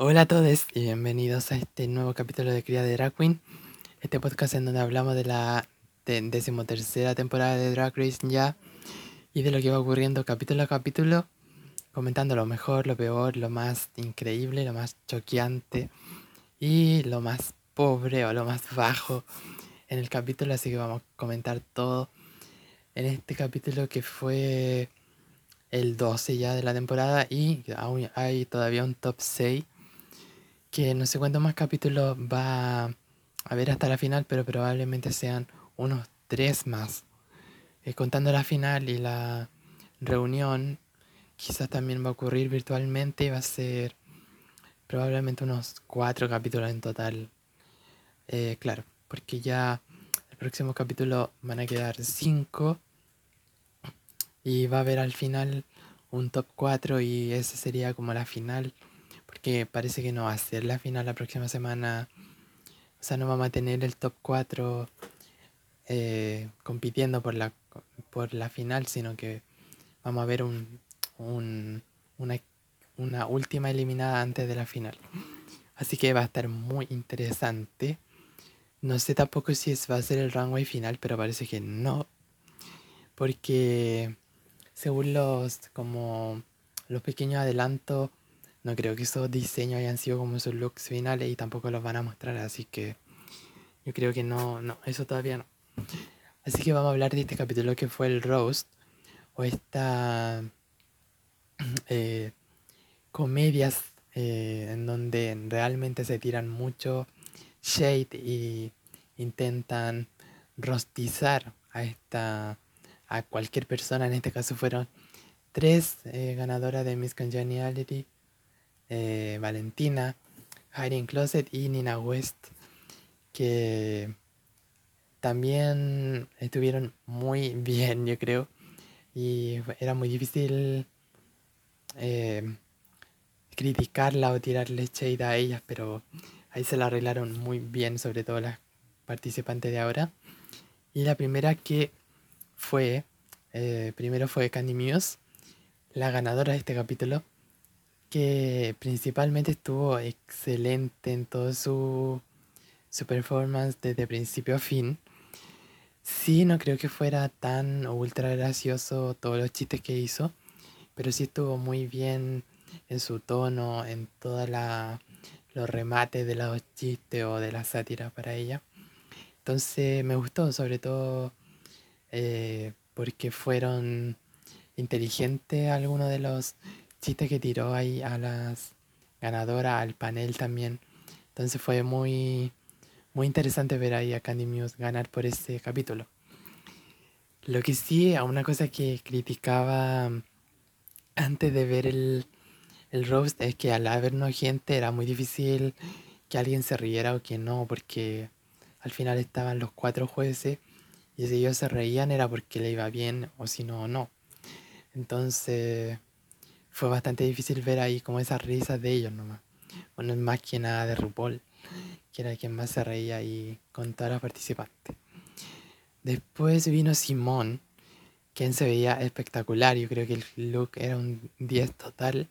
Hola a todos y bienvenidos a este nuevo capítulo de Cría de Drag Queen, este podcast en donde hablamos de la decimotercera temporada de Drag Race ya y de lo que va ocurriendo capítulo a capítulo, comentando lo mejor, lo peor, lo más increíble, lo más choqueante y lo más pobre o lo más bajo en el capítulo, así que vamos a comentar todo en este capítulo que fue el 12 ya de la temporada y aún hay todavía un top 6 que no sé cuántos más capítulos va a haber hasta la final, pero probablemente sean unos tres más. Eh, contando la final y la reunión, quizás también va a ocurrir virtualmente va a ser probablemente unos cuatro capítulos en total. Eh, claro, porque ya el próximo capítulo van a quedar cinco y va a haber al final un top 4 y ese sería como la final porque parece que no va a ser la final la próxima semana. O sea, no vamos a tener el top 4 eh, compitiendo por la, por la final, sino que vamos a ver un, una, una última eliminada antes de la final. Así que va a estar muy interesante. No sé tampoco si es, va a ser el runway final, pero parece que no. Porque según los como los pequeños adelantos no creo que esos diseños hayan sido como sus looks finales y tampoco los van a mostrar, así que yo creo que no, no, eso todavía no. Así que vamos a hablar de este capítulo que fue el roast o esta eh, comedias eh, en donde realmente se tiran mucho shade y intentan rostizar a esta a cualquier persona en este caso fueron tres eh, ganadoras de Miss Congeniality eh, Valentina, Hiding Closet y Nina West, que también estuvieron muy bien, yo creo. Y era muy difícil eh, criticarla o tirarle shade a ellas, pero ahí se la arreglaron muy bien, sobre todo las participantes de ahora. Y la primera que fue, eh, primero fue Candy Muse, la ganadora de este capítulo que principalmente estuvo excelente en todo su, su performance desde principio a fin. Sí, no creo que fuera tan ultra gracioso todos los chistes que hizo, pero sí estuvo muy bien en su tono, en todos los remates de los chistes o de la sátira para ella. Entonces me gustó, sobre todo eh, porque fueron inteligentes algunos de los chiste que tiró ahí a las ganadoras, al panel también. Entonces fue muy, muy interesante ver ahí a Candy Muse ganar por ese capítulo. Lo que sí, a una cosa que criticaba antes de ver el, el roast es que al haber no gente era muy difícil que alguien se riera o que no, porque al final estaban los cuatro jueces y si ellos se reían era porque le iba bien o si no, no. Entonces fue bastante difícil ver ahí como esas risas de ellos nomás. Bueno, más que nada de RuPaul, que era quien más se reía ahí con todas las participantes. Después vino Simón, quien se veía espectacular. Yo creo que el look era un 10 total,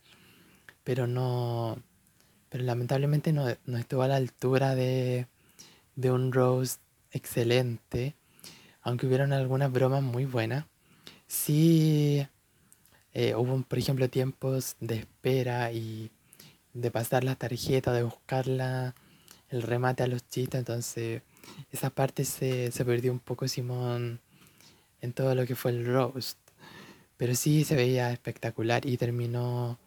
pero no. Pero lamentablemente no, no estuvo a la altura de, de un Rose excelente, aunque hubieron algunas bromas muy buenas. Sí eh, hubo, por ejemplo, tiempos de espera y de pasar la tarjeta, de buscar el remate a los chistes, entonces esa parte se, perdió un poco Simón en todo lo que fue el roast. Pero sí se veía espectacular y terminó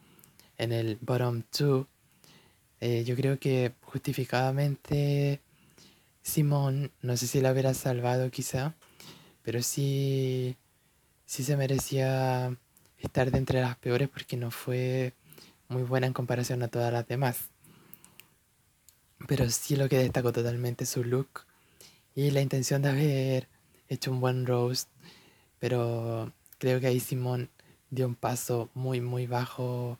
en el bottom two. Eh, yo creo que justificadamente Simón, no sé si la hubiera salvado quizá, pero sí, sí se merecía estar de entre las peores porque no fue muy buena en comparación a todas las demás. Pero sí lo que destacó totalmente su look y la intención de haber hecho un buen roast. Pero creo que ahí Simón dio un paso muy, muy bajo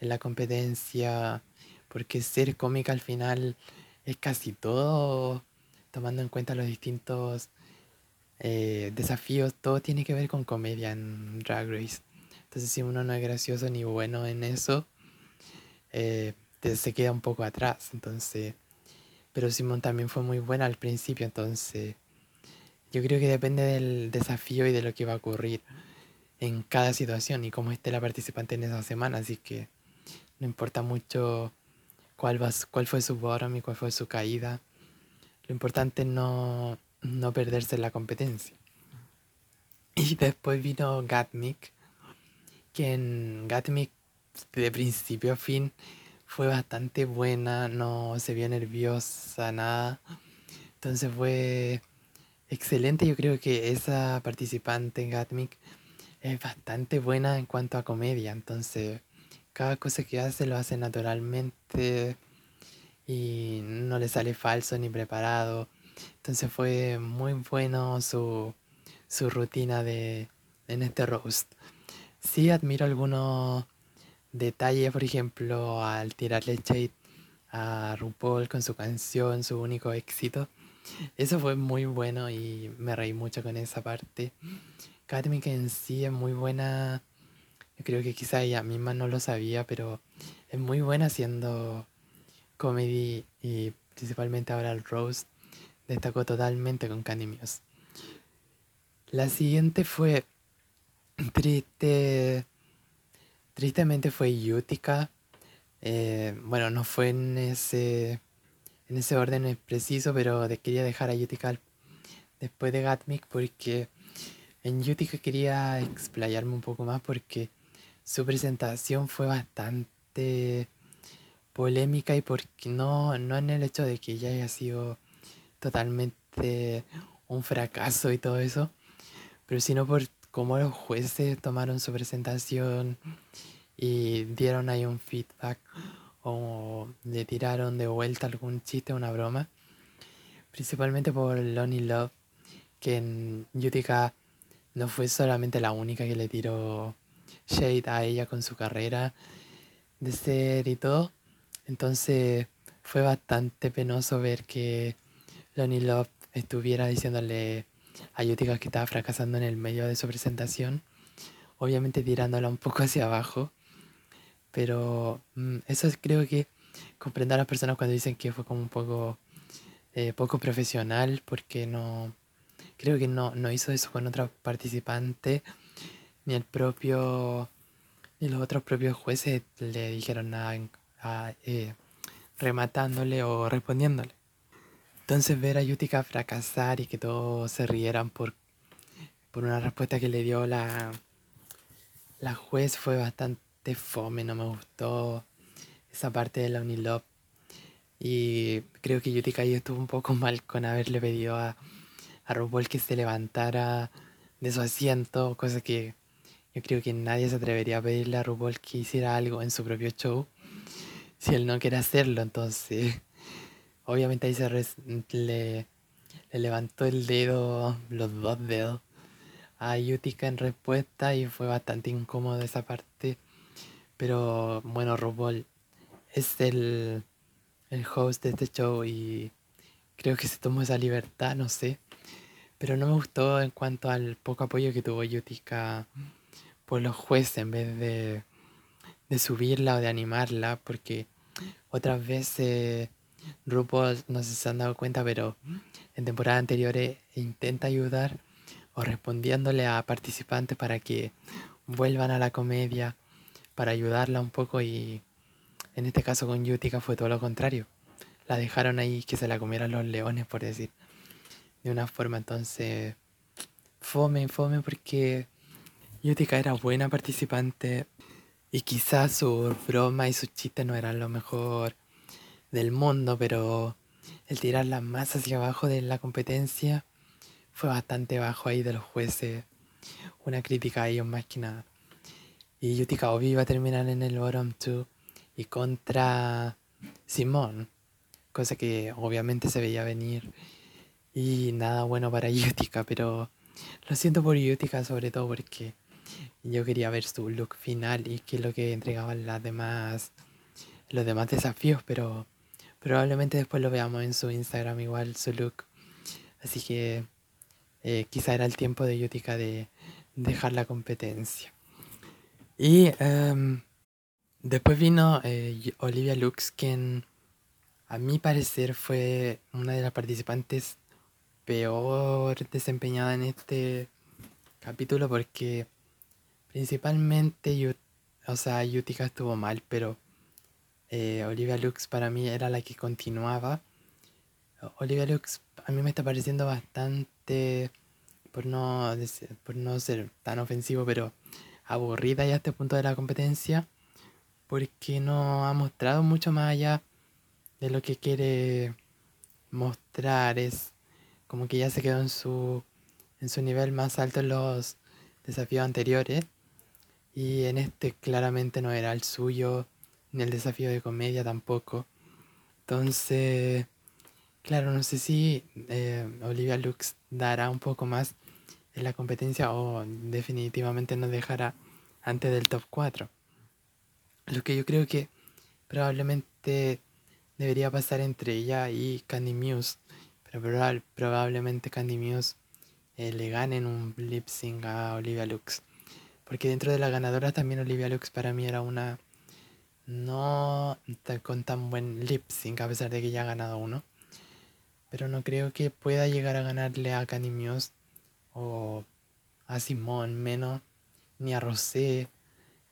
en la competencia. Porque ser cómica al final es casi todo, tomando en cuenta los distintos eh, desafíos, todo tiene que ver con comedia en Drag Race. Entonces si uno no es gracioso ni bueno en eso, eh, se queda un poco atrás. Entonces, pero Simón también fue muy buena al principio, entonces yo creo que depende del desafío y de lo que va a ocurrir en cada situación y cómo esté la participante en esa semana, así que no importa mucho cuál, fue su bottom y cuál fue su caída. Lo importante no, no perderse la competencia. Y después vino Gatmik, que en Gatmik de principio a fin fue bastante buena, no se vio nerviosa, nada. Entonces fue excelente. Yo creo que esa participante en Gatmic es bastante buena en cuanto a comedia. Entonces, cada cosa que hace lo hace naturalmente y no le sale falso ni preparado. Entonces fue muy bueno su, su rutina de, en este roast. Sí admiro algunos detalles, por ejemplo, al tirarle shade a RuPaul con su canción, su único éxito. Eso fue muy bueno y me reí mucho con esa parte. Katmik en sí es muy buena. Creo que quizá ella misma no lo sabía, pero es muy buena haciendo comedy y principalmente ahora el roast. Destacó totalmente con Candy La siguiente fue triste. Tristemente fue Utica. Eh, bueno, no fue en ese en ese orden preciso, pero quería dejar a Utica después de Gatmic porque en Utica quería explayarme un poco más porque su presentación fue bastante polémica y porque no, no en el hecho de que ella haya sido totalmente un fracaso y todo eso, pero sino por cómo los jueces tomaron su presentación y dieron ahí un feedback o le tiraron de vuelta algún chiste una broma. Principalmente por Lonnie Love, que en Utica no fue solamente la única que le tiró shade a ella con su carrera de ser y todo. Entonces fue bastante penoso ver que Lonnie Love estuviera diciéndole a Utica que estaba fracasando en el medio de su presentación. Obviamente tirándola un poco hacia abajo. Pero mm, eso creo que comprender a las personas cuando dicen que fue como un poco eh, poco profesional porque no creo que no, no hizo eso con otra participante ni el propio ni los otros propios jueces le dijeron nada eh, rematándole o respondiéndole entonces ver a Yutika fracasar y que todos se rieran por, por una respuesta que le dio la, la juez fue bastante fome, no me gustó esa parte de la Unilop. Y creo que Yutika ahí estuvo un poco mal con haberle pedido a, a RuPaul que se levantara de su asiento, cosa que yo creo que nadie se atrevería a pedirle a RuPaul que hiciera algo en su propio show si él no quiere hacerlo. Entonces, obviamente ahí se le, le levantó el dedo, los dos dedos a Yutika en respuesta y fue bastante incómodo esa parte pero bueno, RuPaul es el, el host de este show y creo que se tomó esa libertad, no sé. Pero no me gustó en cuanto al poco apoyo que tuvo Yutika por los jueces en vez de, de subirla o de animarla, porque otras veces RuPaul no sé si se han dado cuenta, pero en temporadas anteriores intenta ayudar o respondiéndole a participantes para que vuelvan a la comedia para ayudarla un poco y en este caso con Yutika fue todo lo contrario. La dejaron ahí que se la comieran los leones, por decir. De una forma entonces fome, fome porque Yutika era buena participante y quizás su broma y sus chistes no eran lo mejor del mundo, pero el tirarla más hacia abajo de la competencia fue bastante bajo ahí de los jueces. Una crítica a ellos más que nada. Y Yutika Obi iba a terminar en el bottom 2 y contra Simón, cosa que obviamente se veía venir. Y nada bueno para Yutika, pero lo siento por Yutika sobre todo porque yo quería ver su look final y qué es lo que entregaban las demás, los demás desafíos, pero probablemente después lo veamos en su Instagram igual su look. Así que eh, quizá era el tiempo de Yutika de dejar la competencia. Y em, Después vino eh, Olivia Lux, quien a mi parecer fue una de las participantes peor desempeñada en este capítulo porque principalmente, o sea, Yutika estuvo mal, pero eh, Olivia Lux para mí era la que continuaba. Olivia Lux a mí me está pareciendo bastante, por no, por no ser tan ofensivo, pero aburrida ya a este punto de la competencia, porque no ha mostrado mucho más allá de lo que quiere mostrar. Es como que ya se quedó en su, en su nivel más alto en los desafíos anteriores. Y en este claramente no era el suyo, ni el desafío de comedia tampoco. Entonces, claro, no sé si eh, Olivia Lux dará un poco más en la competencia o definitivamente nos dejará antes del top 4. Lo que yo creo que probablemente debería pasar entre ella y Candy Muse, pero probablemente Candy Muse eh, le ganen un lip sync a Olivia Lux. Porque dentro de la ganadora también Olivia Lux para mí era una no con tan buen lip sync a pesar de que ya ha ganado uno. Pero no creo que pueda llegar a ganarle a Muse o a Simone menos, ni a Rosé,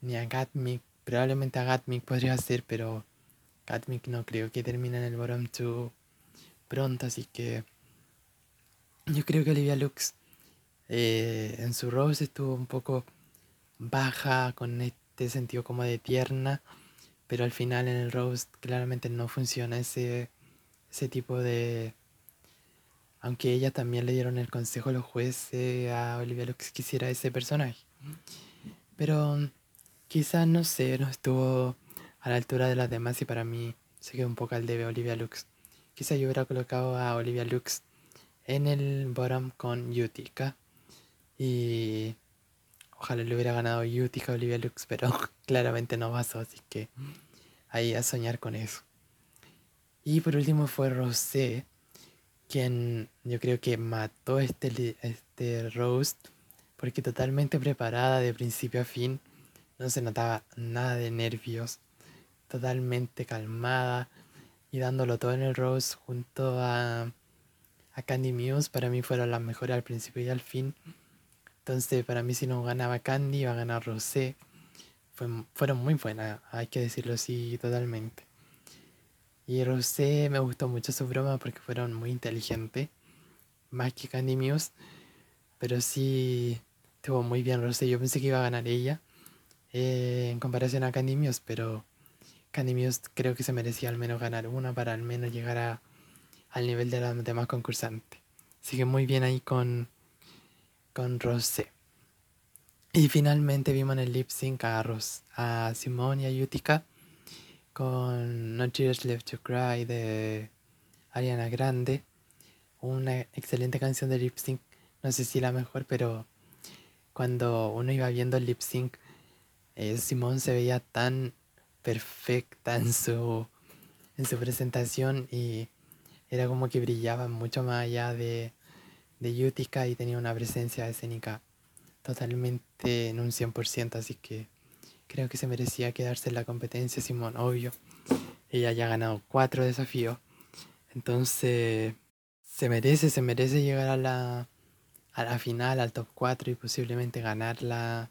ni a Gatmic. Probablemente a Gatmic podría ser, pero Gatmic no creo que termine en el bottom 2 pronto, así que yo creo que Olivia Lux eh, en su Rose estuvo un poco baja con este sentido como de tierna, pero al final en el Rose claramente no funciona ese, ese tipo de... Aunque ella también le dieron el consejo a los jueces a Olivia Lux que quisiera ese personaje. Pero quizás, no sé, no estuvo a la altura de las demás y para mí se quedó un poco al debe Olivia Lux. Quizá yo hubiera colocado a Olivia Lux en el bottom con Utica y ojalá le hubiera ganado Utica Olivia Lux, pero claramente no pasó, así que ahí a soñar con eso. Y por último fue Rosé, quien yo creo que mató este, este roast porque totalmente preparada de principio a fin, no se notaba nada de nervios totalmente calmada y dándolo todo en el Rose junto a, a Candy Muse. Para mí fueron las mejores al principio y al fin. Entonces, para mí, si no ganaba Candy, iba a ganar Rosé. fueron muy buenas, hay que decirlo así totalmente. Y Rosé me gustó mucho su broma porque fueron muy inteligentes, más que Candy Muse. Pero sí, estuvo muy bien Rosé. Yo pensé que iba a ganar ella eh, en comparación a Candy Muse, pero Candy Muse creo que se merecía al menos ganar una para al menos llegar a, al nivel de los demás concursantes. Sigue muy bien ahí con, con Rosé. Y finalmente vimos en el lip sync a, Ros, a Simone y a Yutika con No Tears Left to Cry de Ariana Grande. Una excelente canción de lip sync. No sé si la mejor, pero cuando uno iba viendo el lip sync, eh, Simone se veía tan perfecta en su, en su presentación y era como que brillaba mucho más allá de, de Utica y tenía una presencia escénica totalmente en un 100%, así que creo que se merecía quedarse en la competencia Simón, obvio. Ella ya ha ganado cuatro desafíos, entonces se merece, se merece llegar a la, a la final, al top 4 y posiblemente ganar la,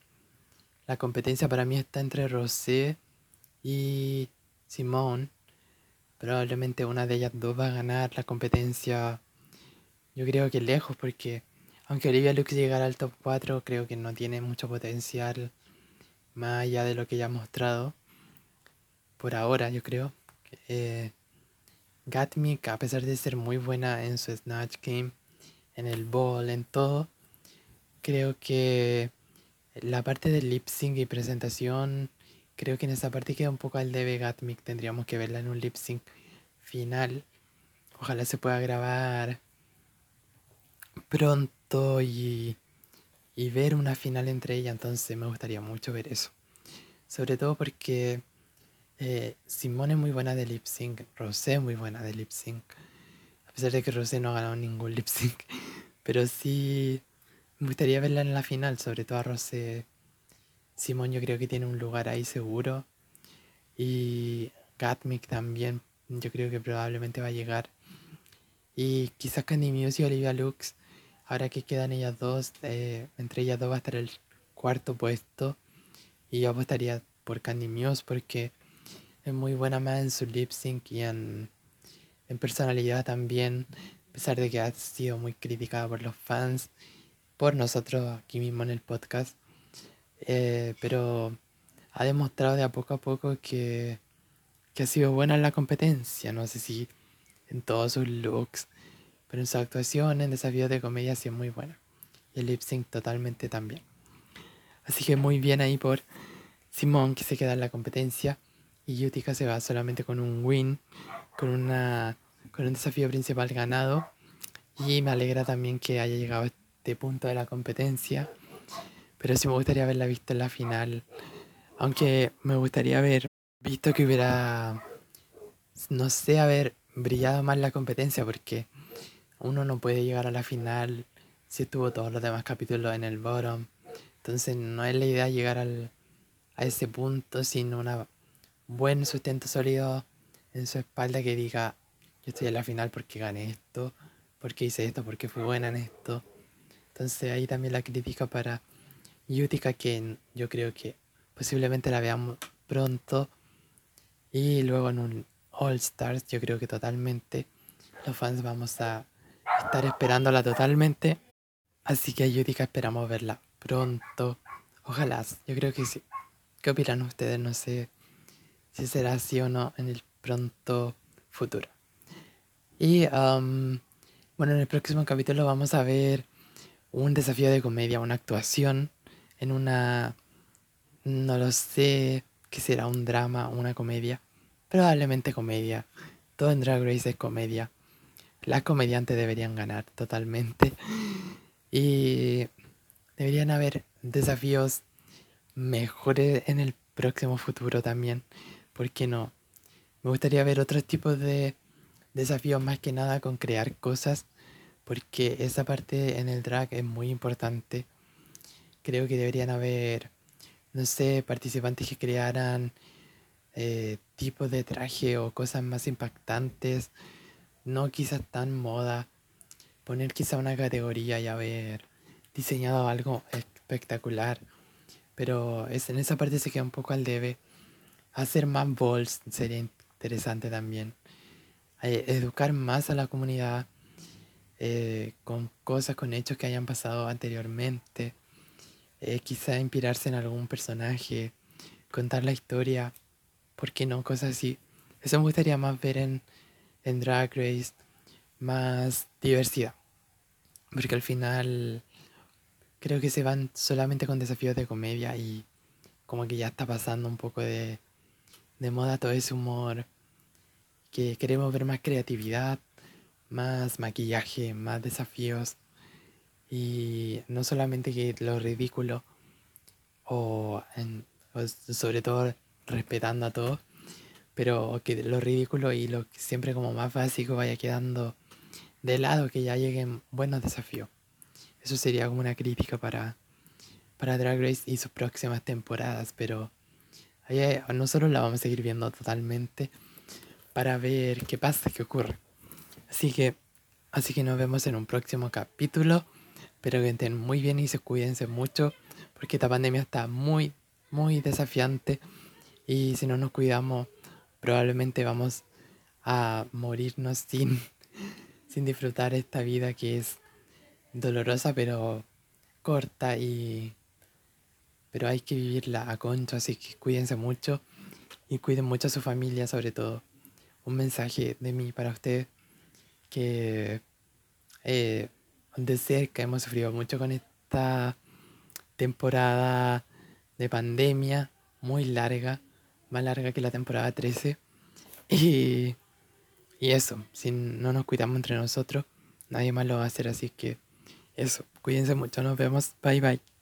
la competencia. Para mí está entre Rosé y Simón, probablemente una de ellas dos va a ganar la competencia. Yo creo que lejos, porque aunque Olivia Lux llegara al top 4, creo que no tiene mucho potencial más allá de lo que ya ha mostrado. Por ahora, yo creo. Eh, Gatmic, a pesar de ser muy buena en su Snatch Game, en el ball, en todo, creo que la parte del lip sync y presentación Creo que en esa parte queda un poco al debe Gatmic. Tendríamos que verla en un lip sync final. Ojalá se pueda grabar pronto y, y ver una final entre ellas. Entonces me gustaría mucho ver eso. Sobre todo porque eh, Simone es muy buena de lip sync. Rosé es muy buena de lip sync. A pesar de que Rosé no ha ganado ningún lip sync. Pero sí me gustaría verla en la final. Sobre todo a Rosé Simón yo creo que tiene un lugar ahí seguro. Y Gatmic también, yo creo que probablemente va a llegar. Y quizás Candy Muse y Olivia Lux, ahora que quedan ellas dos, eh, entre ellas dos va a estar el cuarto puesto. Y yo apostaría por Candy Muse porque es muy buena más en su lip sync y en, en personalidad también, a pesar de que ha sido muy criticada por los fans, por nosotros aquí mismo en el podcast. Eh, pero ha demostrado de a poco a poco que, que ha sido buena en la competencia. No sé si en todos sus looks, pero en su actuación, en desafíos de comedia, ha sido muy buena. Y el lip sync totalmente también. Así que muy bien ahí por Simón que se queda en la competencia. Y Utica se va solamente con un win, con, una, con un desafío principal ganado. Y me alegra también que haya llegado a este punto de la competencia. Pero sí me gustaría haberla visto en la final. Aunque me gustaría haber visto que hubiera, no sé, haber brillado más la competencia. Porque uno no puede llegar a la final si estuvo todos los demás capítulos en el bottom. Entonces no es la idea llegar al, a ese punto sin un buen sustento sólido en su espalda que diga, yo estoy en la final porque gané esto, porque hice esto, porque fui buena en esto. Entonces ahí también la crítica para Utica que yo creo que posiblemente la veamos pronto. Y luego en un All Stars yo creo que totalmente los fans vamos a estar esperándola totalmente. Así que a Utica esperamos verla pronto. Ojalá, yo creo que sí. ¿Qué opinan ustedes? No sé si será así o no en el pronto futuro. Y um, bueno, en el próximo capítulo vamos a ver un desafío de comedia, una actuación en una... No lo sé, que será un drama, una comedia. Probablemente comedia. Todo en Drag Race es comedia. Las comediantes deberían ganar totalmente. Y deberían haber desafíos mejores en el próximo futuro también. ¿Por qué no? Me gustaría ver otros tipos de desafíos más que nada con crear cosas. Porque esa parte en el drag es muy importante. Creo que deberían haber, no sé, participantes que crearan eh, tipos de traje o cosas más impactantes. No quizás tan moda. Poner quizá una categoría y haber diseñado algo espectacular. Pero es, en esa parte se queda un poco al debe. Hacer más balls sería interesante también. Eh, educar más a la comunidad eh, con cosas, con hechos que hayan pasado anteriormente. Eh, quizá inspirarse en algún personaje, contar la historia. ¿Por qué no? Cosas así. Eso me gustaría más ver en, en Drag Race. Más diversidad. Porque al final creo que se van solamente con desafíos de comedia y como que ya está pasando un poco de, de moda todo ese humor. Que queremos ver más creatividad, más maquillaje, más desafíos. Y no solamente que lo ridículo, o, sobre todo respetando a todos, pero que lo ridículo y lo siempre como más básico vaya quedando de lado, que ya lleguen buenos desafíos. Eso sería como una crítica para, para Drag Race y sus próximas temporadas, pero ahí nosotros la vamos a seguir viendo totalmente para ver qué pasa, qué ocurre. Así que, así que nos vemos en un próximo capítulo. Espero que estén muy bien y se cuídense mucho, porque esta pandemia está muy, muy desafiante. Y si no nos cuidamos, probablemente vamos a morirnos sin, sin disfrutar esta vida que es dolorosa pero corta y pero hay que vivirla a concho, así que cuídense mucho y cuiden mucho a su familia sobre todo. Un mensaje de mí para ustedes que eh, de cerca hemos sufrido mucho con esta temporada de pandemia muy larga, más larga que la temporada 13. Y, y eso, si no nos cuidamos entre nosotros, nadie más lo va a hacer, así que eso, cuídense mucho, nos vemos, bye bye.